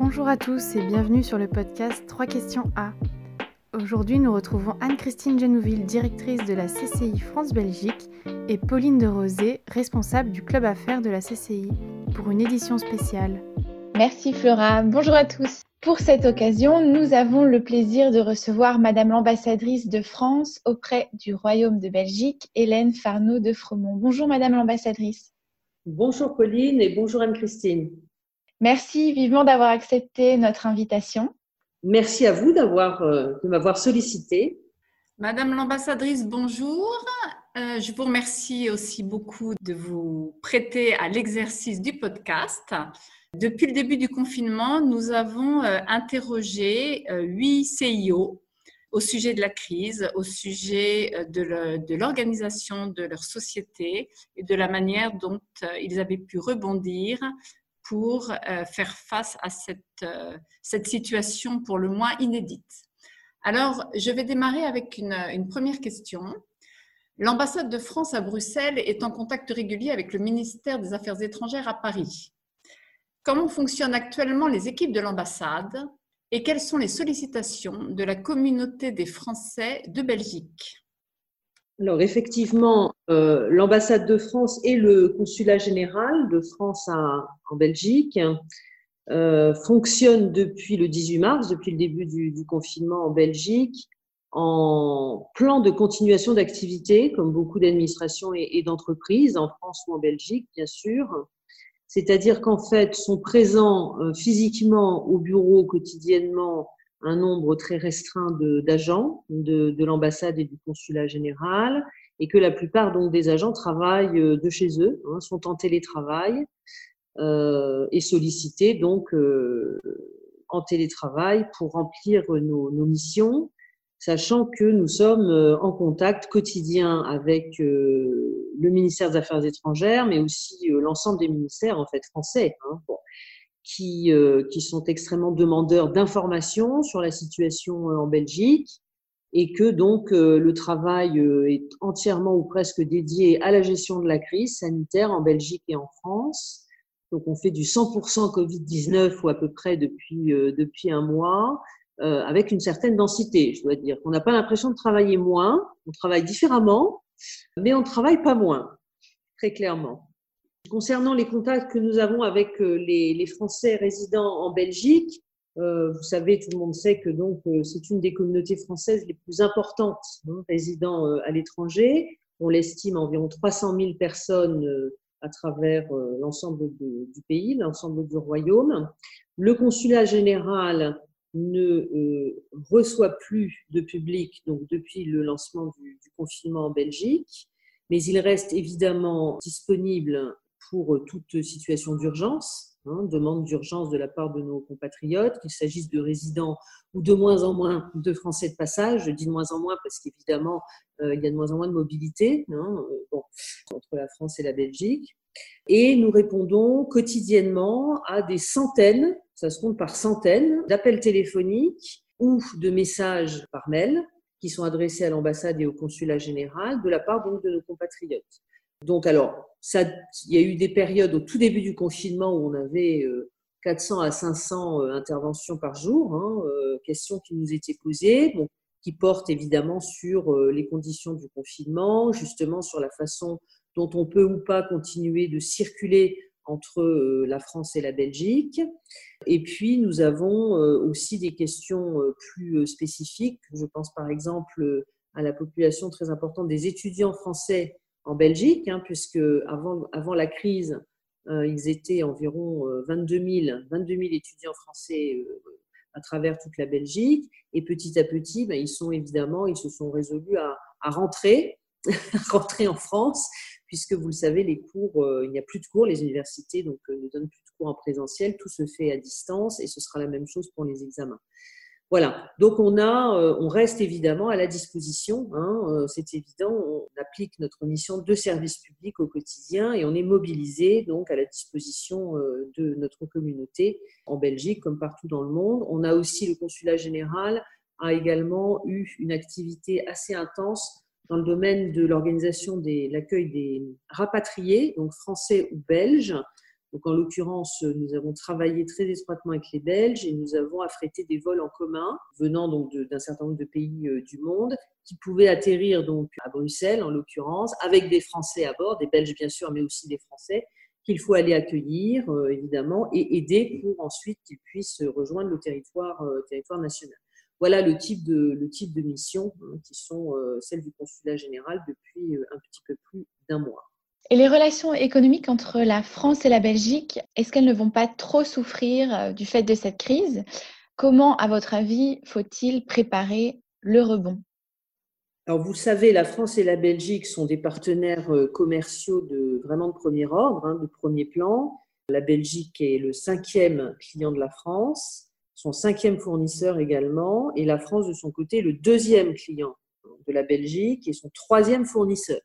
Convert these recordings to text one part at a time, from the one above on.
Bonjour à tous et bienvenue sur le podcast 3 questions A. Aujourd'hui, nous retrouvons Anne-Christine Genouville, directrice de la CCI France-Belgique, et Pauline de Rosé, responsable du club affaires de la CCI, pour une édition spéciale. Merci Flora. Bonjour à tous. Pour cette occasion, nous avons le plaisir de recevoir Madame l'ambassadrice de France auprès du Royaume de Belgique, Hélène Farneau de Fremont. Bonjour Madame l'ambassadrice. Bonjour Pauline et bonjour Anne-Christine. Merci vivement d'avoir accepté notre invitation. Merci à vous d'avoir, euh, de m'avoir sollicité. Madame l'ambassadrice, bonjour. Euh, je vous remercie aussi beaucoup de vous prêter à l'exercice du podcast. Depuis le début du confinement, nous avons euh, interrogé huit CIO au sujet de la crise, au sujet de l'organisation de leur société et de la manière dont ils avaient pu rebondir pour euh, faire face à cette, euh, cette situation pour le moins inédite. Alors, je vais démarrer avec une première question. L'ambassade de France à Bruxelles est en contact régulier avec le ministère des Affaires étrangères à Paris. Comment fonctionnent actuellement les équipes de l'ambassade et quelles sont les sollicitations de la communauté des Français de Belgique? Alors effectivement, euh, l'ambassade de France et le consulat général de France en Belgique euh, fonctionnent depuis le 18 mars, depuis le début du, confinement en Belgique, en plan de continuation d'activité, comme beaucoup d'administrations et, d'entreprises, en France ou en Belgique, bien sûr. C'est-à-dire qu'en fait, sont présents euh, physiquement au bureau quotidiennement un nombre très restreint d'agents de, de, l'ambassade et du consulat général et que la plupart donc des agents travaillent euh, de chez eux, hein, sont en télétravail euh, et sollicités donc euh, en télétravail pour remplir nos, missions, sachant que nous sommes en contact quotidien avec le ministère des Affaires étrangères, mais aussi l'ensemble des ministères en fait français. Hein, qui, euh, qui sont extrêmement demandeurs d'informations sur la situation euh, en Belgique et que donc euh, le travail est entièrement ou presque dédié à la gestion de la crise sanitaire en Belgique et en France. Donc on fait du 100% Covid-19 ou à peu près depuis, depuis un mois, euh, avec une certaine densité, je dois dire. On n'a pas l'impression de travailler moins, on travaille différemment, mais on ne travaille pas moins, très clairement. Concernant les contacts que nous avons avec euh, les, Français résidant en Belgique, euh, vous savez, tout le monde sait que donc euh, c'est une des communautés françaises les plus importantes hein, résidant à l'étranger. On l'estime environ 300 000 personnes à travers l'ensemble du pays, l'ensemble du royaume. Le consulat général ne reçoit plus de public donc depuis le lancement du confinement en Belgique, mais il reste évidemment disponible pour euh, toute situation d'urgence, hein, demande d'urgence de la part de nos compatriotes, qu'il s'agisse de résidents ou de moins en moins de Français de passage. Je dis de moins en moins parce qu'évidemment, euh, il y a de moins en moins de mobilité hein, euh, entre la France et la Belgique. Et nous répondons quotidiennement à des centaines, ça se compte par centaines, d'appels téléphoniques ou de messages par mail qui sont adressés à l'ambassade et au consulat général de la part donc de nos compatriotes. Donc, alors, il y a eu des périodes au tout début du confinement où on avait 400 euh, à 500 euh, interventions par jour, hein, euh, questions qui nous étaient posées, qui portent évidemment sur les conditions du confinement, justement sur la façon dont on peut ou pas continuer de circuler entre la France et la Belgique. Et puis, nous avons aussi des questions plus spécifiques. Je pense par exemple à la population très importante des étudiants français en Belgique, hein, puisque avant, avant la crise, euh, ils étaient environ 22 000, 22 000 étudiants français euh, à travers toute la Belgique. Et petit à petit, ben, ils sont évidemment, ils se sont résolus à, à rentrer, rentrer en France, puisque vous le savez, les cours, euh, il n'y a plus de cours, les universités donc ne donnent plus de cours en présentiel, tout se fait à distance, et ce sera la même chose pour les examens. Voilà. Donc on a, euh, on reste évidemment à la disposition. Hein, euh, c'est évident. On applique notre mission de service public au quotidien et on est mobilisé donc à la disposition euh, de notre communauté en Belgique comme partout dans le monde. On a aussi le consulat général a également eu une activité assez intense dans le domaine de l'organisation de l'accueil des rapatriés, donc français ou belges, Donc, en l'occurrence, nous avons travaillé très étroitement avec les Belges et nous avons affrété des vols en commun venant donc d'un certain nombre de pays euh, du monde qui pouvaient atterrir donc à Bruxelles, en l'occurrence, avec des Français à bord, des Belges bien sûr, mais aussi des Français qu'il faut aller accueillir, euh, évidemment, et aider pour ensuite qu'ils puissent rejoindre le territoire, euh, territoire national. Voilà le type de, missions hein, qui sont celles du consulat général depuis un petit peu plus d'un mois. Et les relations économiques entre la France et la Belgique, est-ce qu'elles ne vont pas trop souffrir euh, du fait de cette crise? Comment, à votre avis, faut-il préparer le rebond? Alors, vous savez, la France et la Belgique sont des partenaires euh, commerciaux de vraiment de premier ordre, hein, de premier plan. La Belgique est le cinquième client de la France, son cinquième fournisseur également, et la France, de son côté, le deuxième client de la Belgique et son troisième fournisseur.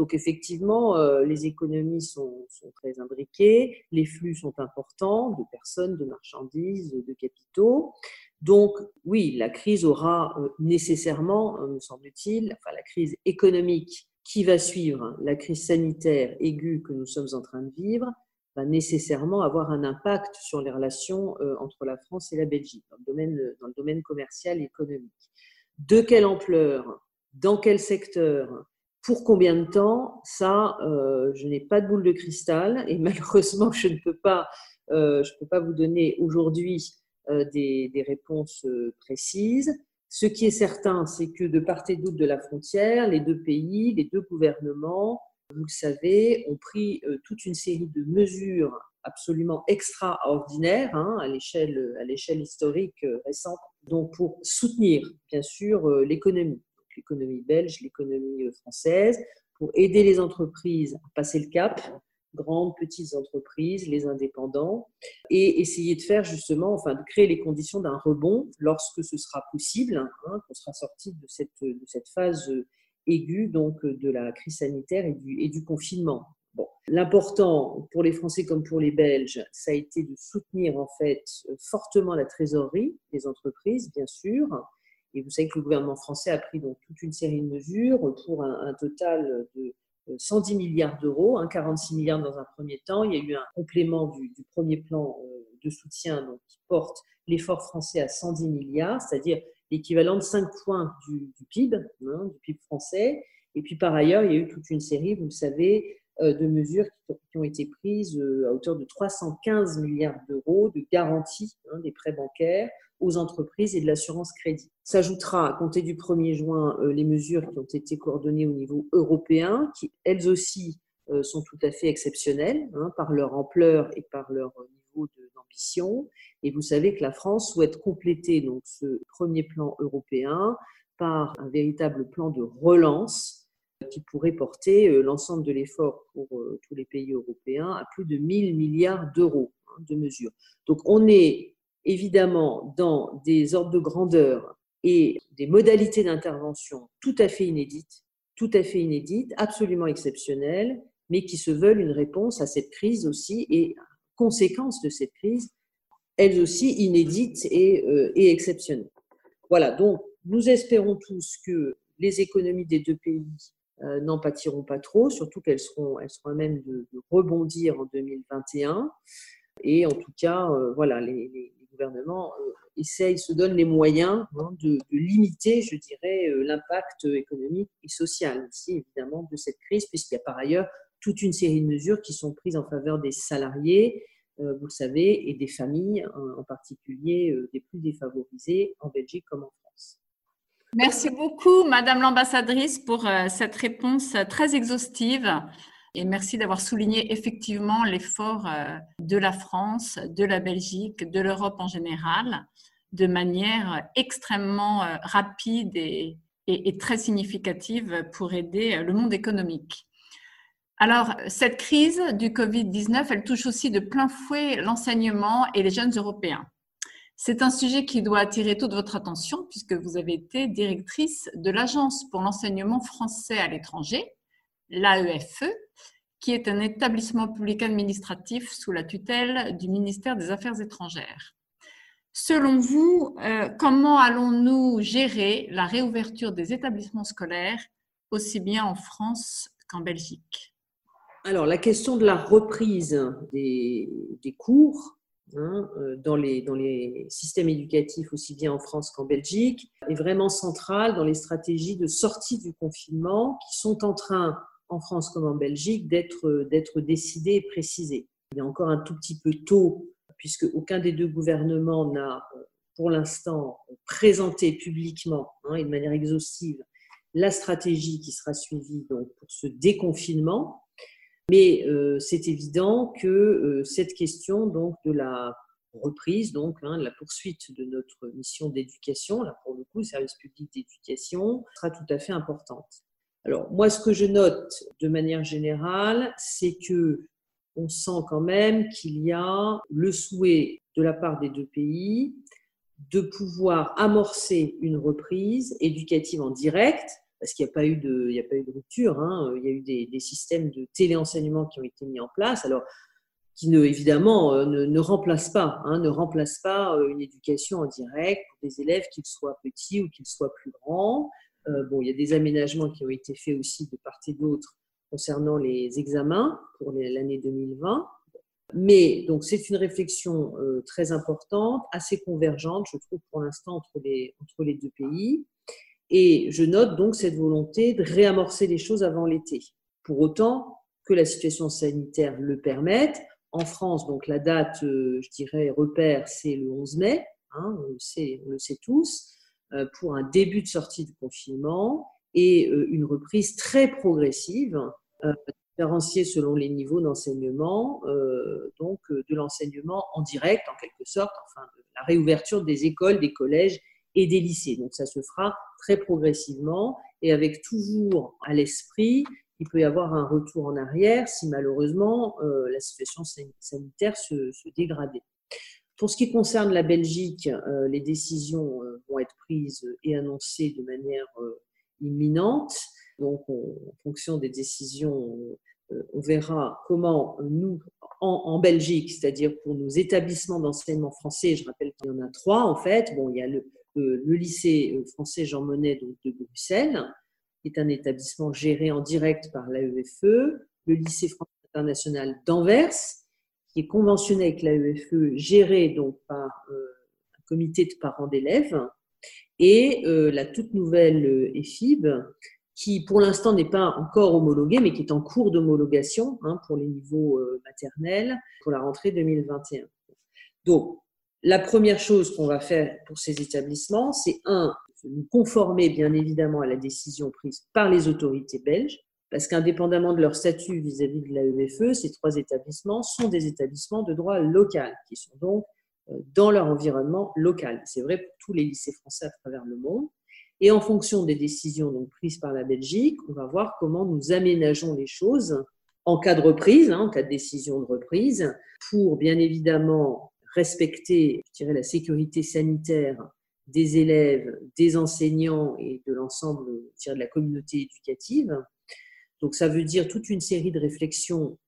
Donc effectivement, euh, les économies sont, très imbriquées, les flux sont importants de personnes, de marchandises, de capitaux. Donc oui, la crise aura euh, nécessairement, euh, me semble-t-il, enfin la crise économique qui va suivre la crise sanitaire aiguë que nous sommes en train de vivre, va nécessairement avoir un impact sur les relations entre la France et la Belgique dans le domaine, dans le domaine commercial et économique. De quelle ampleur Dans quel secteur pour combien de temps Ça, euh, je n'ai pas de boule de cristal et malheureusement, je ne peux pas, euh, je peux pas vous donner aujourd'hui euh, des, des, réponses précises. Ce qui est certain, c'est que de part et d'autre de la frontière, les deux pays, les deux gouvernements, vous le savez, ont pris toute une série de mesures absolument extraordinaires hein, à l'échelle à l'échelle historique récente, donc pour soutenir bien sûr l'économie l'économie belge, l'économie euh, française, pour aider les entreprises à passer le cap, grandes, petites entreprises, les indépendants, et essayer de faire justement, enfin, de créer les conditions d'un rebond lorsque ce sera possible, hein, qu'on sera sorti de cette, phase euh, aiguë donc de la crise sanitaire et du, et du confinement. Bon. L'important pour les Français comme pour les Belges, ça a été de soutenir en fait fortement la trésorerie des entreprises, bien sûr, et vous savez que le gouvernement français a pris donc toute une série de mesures pour un, total de 110 milliards d'euros, 46 milliards dans un premier temps. Il y a eu un complément du, premier plan euh, de soutien qui porte l'effort français à 110 milliards, c'est-à-dire l'équivalent de 5 points du, PIB, hein, du PIB français. Et puis par ailleurs, il y a eu toute une série, vous le savez, euh, de mesures qui ont été prises euh, à hauteur de 315 milliards d'euros de garantie hein, des prêts bancaires aux entreprises et de l'assurance crédit. S'ajoutera à compter du 1er juin euh, les mesures qui ont été coordonnées au niveau européen, qui elles aussi euh, sont tout à fait exceptionnelles hein, par leur ampleur et par leur niveau d'ambition. Et vous savez que la France souhaite compléter donc ce premier plan européen par un véritable plan de relance qui pourrait porter euh, l'ensemble de l'effort pour tous les pays européens à plus de 1000 milliards d'euros hein, de mesures. Donc on est évidemment dans des ordres de grandeur et des modalités d'intervention tout à fait inédites, tout à fait inédites, absolument exceptionnelles, mais qui se veulent une réponse à cette crise aussi et conséquence de cette crise, elles aussi inédites et, euh, exceptionnelles. Voilà, donc nous espérons tous que les économies des deux pays euh, n'en pâtiront pas trop, surtout qu'elles seront, elles seront à même de, rebondir en 2021. Et en tout cas, euh, voilà, les, gouvernement euh, essaye, se donne les moyens hein, de, limiter, je dirais, euh, l'impact économique et social aussi, évidemment, de cette crise, puisqu'il y a par ailleurs toute une série de mesures qui sont prises en faveur des salariés, euh, vous le savez, et des familles, en particulier des plus défavorisées en Belgique comme en France. Merci beaucoup, Madame l'ambassadrice, pour cette réponse très exhaustive. Et merci d'avoir souligné effectivement l'effort euh, de la France, de la Belgique, de l'Europe en général, de manière extrêmement euh, rapide et, très significative pour aider euh, le monde économique. Alors, cette crise du Covid-19, elle touche aussi de plein fouet l'enseignement et les jeunes Européens. C'est un sujet qui doit attirer toute votre attention puisque vous avez été directrice de l'Agence pour l'enseignement français à l'étranger, l'AEFE, qui est un établissement public administratif sous la tutelle du ministère des Affaires étrangères. Selon vous, euh, comment allons-nous gérer la réouverture des établissements scolaires, aussi bien en France qu'en Belgique? Alors, la question de la reprise des, cours hein, euh, dans, les, dans les systèmes éducatifs, aussi bien en France qu'en Belgique, est vraiment centrale dans les stratégies de sortie du confinement qui sont en train, en France comme en Belgique, d'être décidées et précisées. Il est encore un tout petit peu tôt, puisque aucun des deux gouvernements n'a pour l'instant présenté publiquement hein, et de manière exhaustive la stratégie qui sera suivie pour ce déconfinement. Mais euh, c'est évident que euh, cette question donc, de la reprise, donc hein, la poursuite de notre mission d'éducation, là pour le coup, service public d'éducation, sera tout à fait importante. Alors moi, ce que je note de manière générale, c'est que on sent quand même qu'il y a le souhait de la part des deux pays de pouvoir amorcer une reprise éducative en direct, parce qu'il n'y a pas eu de, rupture. Hein. Il y a eu des, systèmes de téléenseignement qui ont été mis en place. Alors, qui évidemment euh, ne, ne remplacent pas, hein, ne remplace pas euh, une éducation en direct pour des élèves, qu'ils soient petits ou qu'ils soient plus grands. Euh, bon, il y a des aménagements qui ont été faits aussi de part et d'autre concernant les examens pour l'année 2020. Mais donc c'est une réflexion très importante, assez convergente, je trouve pour l'instant entre les, entre les deux pays. Et je note donc cette volonté de réamorcer les choses avant l'été. Pour autant que la situation sanitaire le permette. En France, donc la date, euh, je dirais, repère, c'est le 11 mai, hein, on, le sait, on le sait tous, euh, pour un début de sortie de confinement et euh, une reprise très progressive, différenciée selon les niveaux d'enseignement, donc de l'enseignement en direct, en quelque sorte, enfin, la réouverture des écoles, des collèges et des lycées. Donc ça se fera très progressivement et avec toujours à l'esprit il peut y avoir un retour en arrière si malheureusement euh, la situation sanitaire se, dégradait. Pour ce qui concerne la Belgique, euh, les décisions euh, vont être prises et annoncées de manière imminente. Donc, en fonction des décisions, on verra comment nous, en, Belgique, c'est-à-dire pour nos établissements d'enseignement français, je rappelle qu'il y en a trois en fait. Bon, il y a le, lycée français Jean Monnet de Bruxelles, qui est un établissement géré en direct par l'AEFE, le lycée français international d'Anvers, qui est conventionné avec l'AEFE, géré donc par euh, un comité de parents d'élèves, et euh, la toute nouvelle EFIB, qui pour l'instant n'est pas encore homologuée, mais qui est en cours d'homologation hein, pour les niveaux euh, maternels pour la rentrée 2021. Donc, la première chose qu'on va faire pour ces établissements, c'est un, nous conformer bien évidemment à la décision prise par les autorités belges, parce qu'indépendamment de leur statut vis-à-vis de l'AEFE, ces trois établissements sont des établissements de droit local, qui sont donc euh, dans leur environnement local. C'est vrai pour tous les lycées français à travers le monde. Et en fonction des décisions donc prises par la Belgique, on va voir comment nous aménageons les choses en cas de reprise, hein, en cas de décision de reprise, pour bien évidemment respecter, la sécurité sanitaire des élèves, des enseignants et de l'ensemble de la communauté éducative. Donc ça veut dire toute une série de réflexions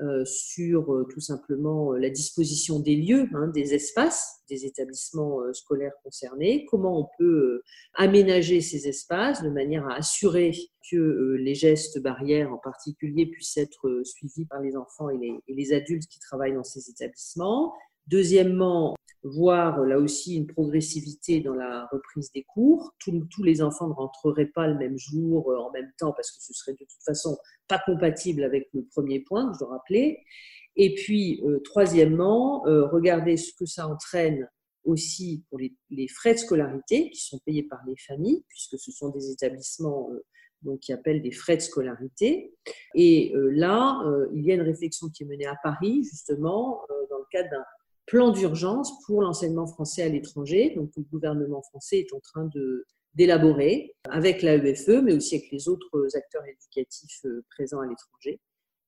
euh, sur euh, tout simplement euh, la disposition des lieux, hein, des espaces des établissements scolaires concernés, comment on peut aménager ces espaces de manière à assurer que les gestes barrières en particulier puissent être suivis par les enfants et les, et les adultes qui travaillent dans ces établissements, Deuxièmement, voir là aussi une progressivité dans la reprise des cours. Tous, les enfants ne rentreraient pas le même jour, euh, en même temps, parce que ce serait de toute façon pas compatible avec le premier point que je rappeler. Et puis, euh, troisièmement, euh, regarder ce que ça entraîne aussi pour les, frais de scolarité qui sont payés par les familles, puisque ce sont des établissements donc, qui appellent des frais de scolarité. Et là, il y a une réflexion qui est menée à Paris, justement, dans le cadre d'un plan d'urgence pour l'enseignement français à l'étranger. Donc, le gouvernement français est en train d'élaborer avec l'AEFE, mais aussi avec les autres acteurs éducatifs euh, présents à l'étranger,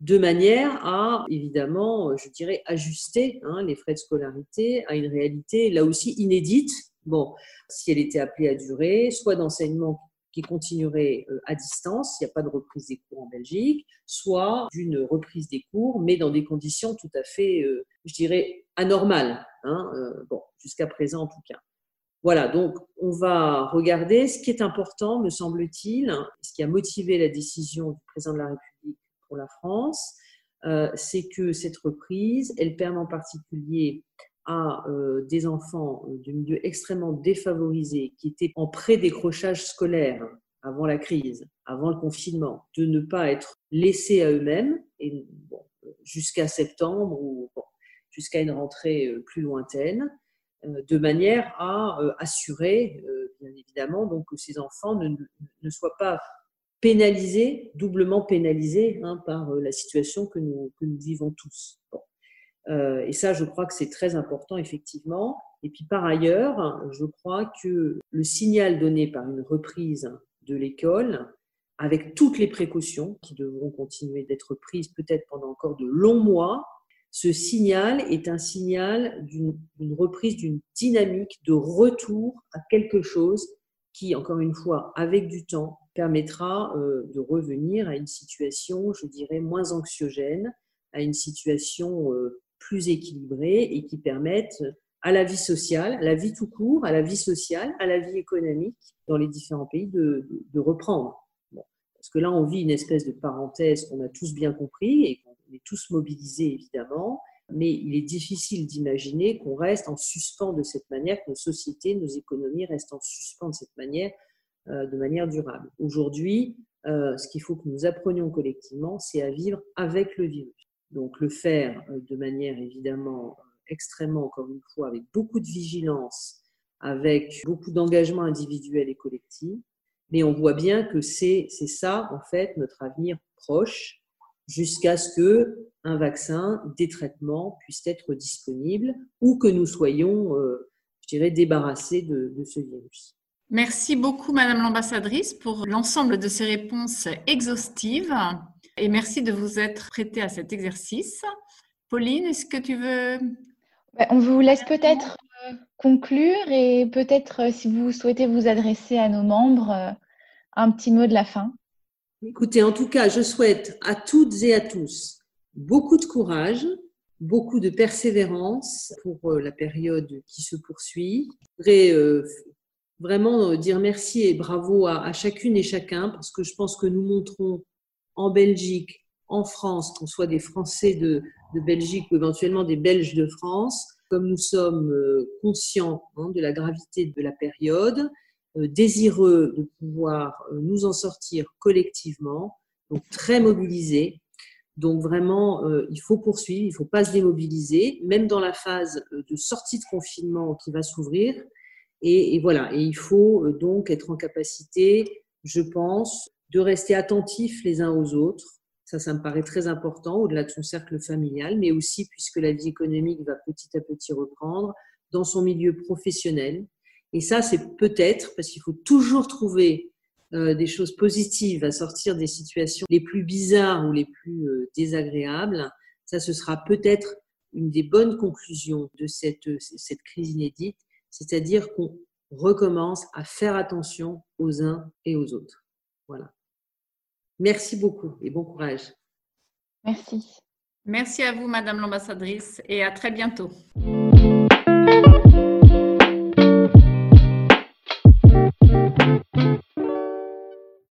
de manière à, évidemment, je dirais, ajuster hein, les frais de scolarité à une réalité, là aussi, inédite. Bon, si elle était appelée à durer, soit d'enseignement qui continuerait euh, à distance, il n'y a pas de reprise des cours en Belgique, soit d'une reprise des cours, mais dans des conditions tout à fait, euh, je dirais, anormales, hein, euh, bon, jusqu'à présent en tout cas. Voilà, donc on va regarder ce qui est important, me semble-t-il, ce qui a motivé la décision du président de la République pour la France, c'est que cette reprise, elle permet en particulier à des enfants de milieux extrêmement défavorisés qui étaient en pré-décrochage scolaire avant la crise, avant le confinement, de ne pas être laissés à eux-mêmes et jusqu'à septembre ou jusqu'à une rentrée plus lointaine, de manière à assurer, bien évidemment, donc que ces enfants ne, soient pas pénalisés, doublement pénalisés hein, par la situation que nous vivons tous. Euh, et ça, je crois que c'est très important, effectivement. Et puis par ailleurs, je crois que le signal donné par une reprise de l'école, avec toutes les précautions qui devront continuer d'être prises peut-être pendant encore de longs mois, ce signal est un signal d'une reprise d'une dynamique de retour à quelque chose qui, encore une fois, avec du temps, permettra euh, de revenir à une situation, je dirais, moins anxiogène, à une situation euh, plus équilibrée et qui permette à la vie sociale, à la vie tout court, à la vie sociale, à la vie économique dans les différents pays de, reprendre. parce que là, on vit une espèce de parenthèse qu'on a tous bien compris et qu'on est tous mobilisés évidemment, mais il est difficile d'imaginer qu'on reste en suspens de cette manière, que nos sociétés, nos économies restent en suspens de cette manière, euh, de manière durable. Aujourd'hui, euh, ce qu'il faut que nous apprenions collectivement, c'est à vivre avec le virus. Donc le faire euh, de manière évidemment extrêmement, encore une fois, avec beaucoup de vigilance, avec beaucoup d'engagement individuel et collectif. Mais on voit bien que c'est ça, en fait, notre avenir proche, jusqu'à ce que un vaccin, des traitements puissent être disponibles ou que nous soyons, euh, je dirais, débarrassés de ce virus. Merci beaucoup, Madame l'ambassadrice, pour l'ensemble de ces réponses exhaustives et merci de vous être prêtée à cet exercice. Pauline, est-ce que tu veux... Bah, on vous laisse peut-être euh, conclure et peut-être euh, si vous souhaitez vous adresser à nos membres, euh, un petit mot de la fin. Écoutez, en tout cas, je souhaite à toutes et à tous beaucoup de courage, beaucoup de persévérance pour la période qui se poursuit. Je voudrais vraiment dire merci et bravo à, à chacune et chacun parce que je pense que nous montrons en Belgique, en France, qu'on soit des Français de, Belgique ou éventuellement des Belges de France, comme nous sommes euh, conscients hein, de la gravité de la période, euh, désireux de pouvoir euh, nous en sortir collectivement, donc très mobilisés. Donc vraiment, il faut poursuivre, il ne faut pas se démobiliser, même dans la phase de sortie de confinement qui va s'ouvrir. Et, et, voilà, et il faut donc être en capacité, je pense, de rester attentifs les uns aux autres. Ça, ça me paraît très important au-delà de son cercle familial, mais aussi puisque la vie économique va petit à petit reprendre dans son milieu professionnel. Et ça, c'est peut-être parce qu'il faut toujours trouver euh, des choses positives à sortir des situations les plus bizarres ou les plus euh, désagréables. Ça, ce sera peut-être une des bonnes conclusions de cette, cette crise inédite, c'est-à-dire qu'on recommence à faire attention aux uns et aux autres. Voilà. Merci beaucoup et bon courage. Merci. Merci à vous, Madame l'ambassadrice, et à très bientôt.